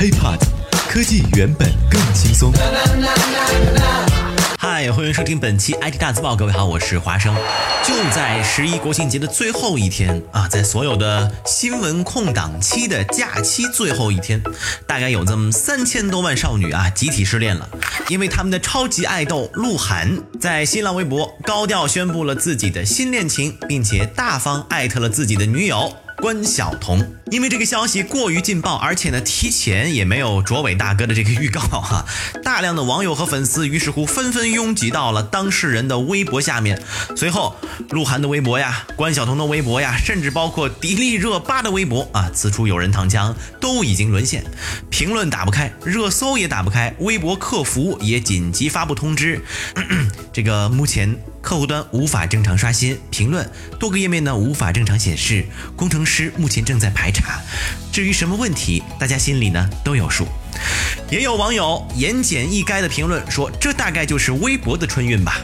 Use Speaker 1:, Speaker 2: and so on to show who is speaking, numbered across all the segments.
Speaker 1: HiPod，科技原本更轻松。
Speaker 2: 嗨，欢迎收听本期 IT 大字报，各位好，我是华生。就在十一国庆节的最后一天啊，在所有的新闻空档期的假期最后一天，大概有这么三千多万少女啊集体失恋了，因为他们的超级爱豆鹿晗在新浪微博高调宣布了自己的新恋情，并且大方艾特了自己的女友。关晓彤，因为这个消息过于劲爆，而且呢提前也没有卓伟大哥的这个预告哈，大量的网友和粉丝于是乎纷纷拥挤到了当事人的微博下面。随后，鹿晗的微博呀，关晓彤的微博呀，甚至包括迪丽热巴的微博啊，此处有人躺枪，都已经沦陷，评论打不开，热搜也打不开，微博客服也紧急发布通知，这个目前。客户端无法正常刷新评论，多个页面呢无法正常显示，工程师目前正在排查。至于什么问题，大家心里呢都有数。也有网友言简意赅的评论说，这大概就是微博的春运吧。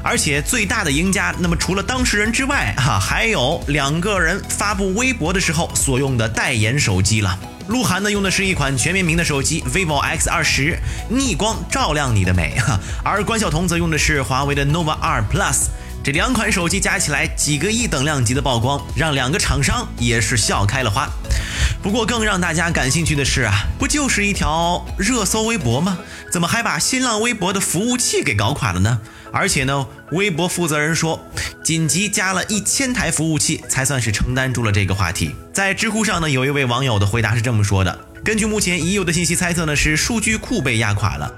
Speaker 2: 而且最大的赢家，那么除了当事人之外，哈，还有两个人发布微博的时候所用的代言手机了。鹿晗呢用的是一款全面屏的手机 vivo X 二十，逆光照亮你的美哈。而关晓彤则用的是华为的 nova 二 plus，这两款手机加起来几个亿等量级的曝光，让两个厂商也是笑开了花。不过更让大家感兴趣的是啊，不就是一条热搜微博吗？怎么还把新浪微博的服务器给搞垮了呢？而且呢，微博负责人说，紧急加了一千台服务器，才算是承担住了这个话题。在知乎上呢，有一位网友的回答是这么说的：根据目前已有的信息猜测呢，是数据库被压垮了。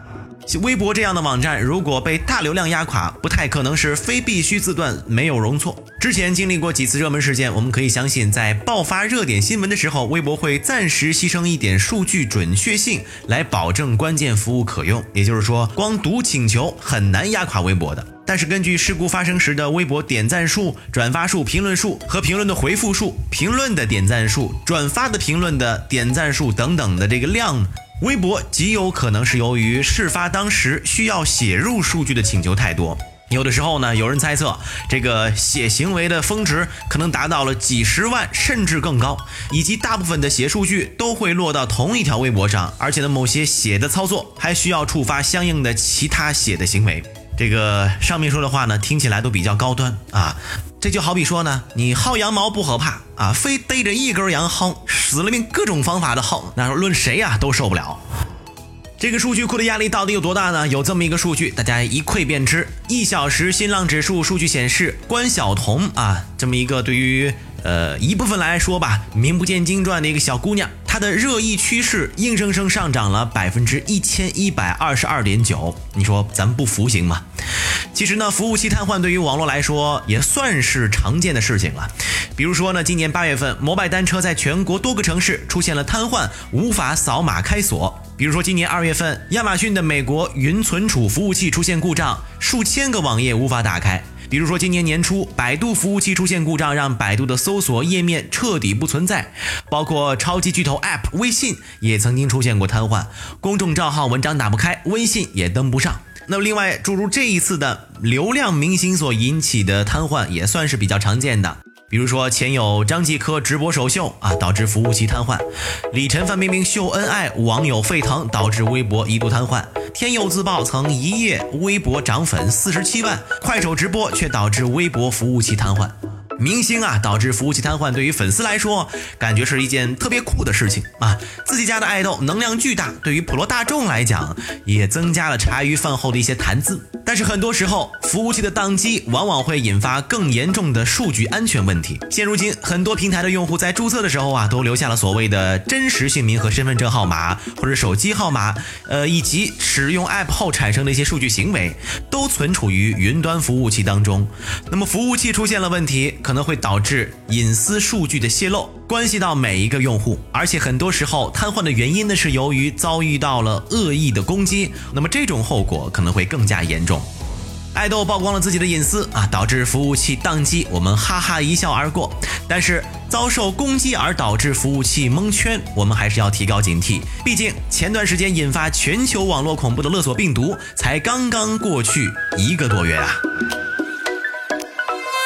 Speaker 2: 微博这样的网站，如果被大流量压垮，不太可能是非必须字段，没有容错。之前经历过几次热门事件，我们可以相信，在爆发热点新闻的时候，微博会暂时牺牲一点数据准确性，来保证关键服务可用。也就是说，光读请求很难压垮微博的。但是根据事故发生时的微博点赞数、转发数、评论数和评论的回复数、评论的点赞数、转发的评论的点赞数等等的这个量。微博极有可能是由于事发当时需要写入数据的请求太多，有的时候呢，有人猜测这个写行为的峰值可能达到了几十万甚至更高，以及大部分的写数据都会落到同一条微博上，而且呢，某些写的操作还需要触发相应的其他写的行为。这个上面说的话呢，听起来都比较高端啊。这就好比说呢，你薅羊毛不可怕啊，非逮着一根羊薅，死了命各种方法的薅，那论谁呀都受不了。这个数据库的压力到底有多大呢？有这么一个数据，大家一窥便知。一小时新浪指数数据显示，关晓彤啊，这么一个对于呃一部分来说吧，名不见经传的一个小姑娘。她的热议趋势硬生生上涨了百分之一千一百二十二点九，你说咱不服行吗？其实呢，服务器瘫痪对于网络来说也算是常见的事情了。比如说呢，今年八月份，摩拜单车在全国多个城市出现了瘫痪，无法扫码开锁。比如说今年二月份，亚马逊的美国云存储服务器出现故障，数千个网页无法打开。比如说，今年年初，百度服务器出现故障，让百度的搜索页面彻底不存在。包括超级巨头 App 微信也曾经出现过瘫痪，公众账号文章打不开，微信也登不上。那么，另外诸如这一次的流量明星所引起的瘫痪，也算是比较常见的。比如说，前有张继科直播首秀啊，导致服务器瘫痪；李晨、范冰冰秀恩爱，网友沸腾，导致微博一度瘫痪；天佑自曝曾一夜微博涨粉四十七万，快手直播却导致微博服务器瘫痪。明星啊，导致服务器瘫痪，对于粉丝来说，感觉是一件特别酷的事情啊！自己家的爱豆能量巨大，对于普罗大众来讲，也增加了茶余饭后的一些谈资。但是很多时候，服务器的宕机往往会引发更严重的数据安全问题。现如今，很多平台的用户在注册的时候啊，都留下了所谓的真实姓名和身份证号码或者手机号码，呃，以及使用 App 后产生的一些数据行为，都存储于云端服务器当中。那么服务器出现了问题，可能会导致隐私数据的泄露，关系到每一个用户，而且很多时候瘫痪的原因呢是由于遭遇到了恶意的攻击，那么这种后果可能会更加严重。爱豆曝光了自己的隐私啊，导致服务器宕机，我们哈哈一笑而过。但是遭受攻击而导致服务器蒙圈，我们还是要提高警惕。毕竟前段时间引发全球网络恐怖的勒索病毒才刚刚过去一个多月啊。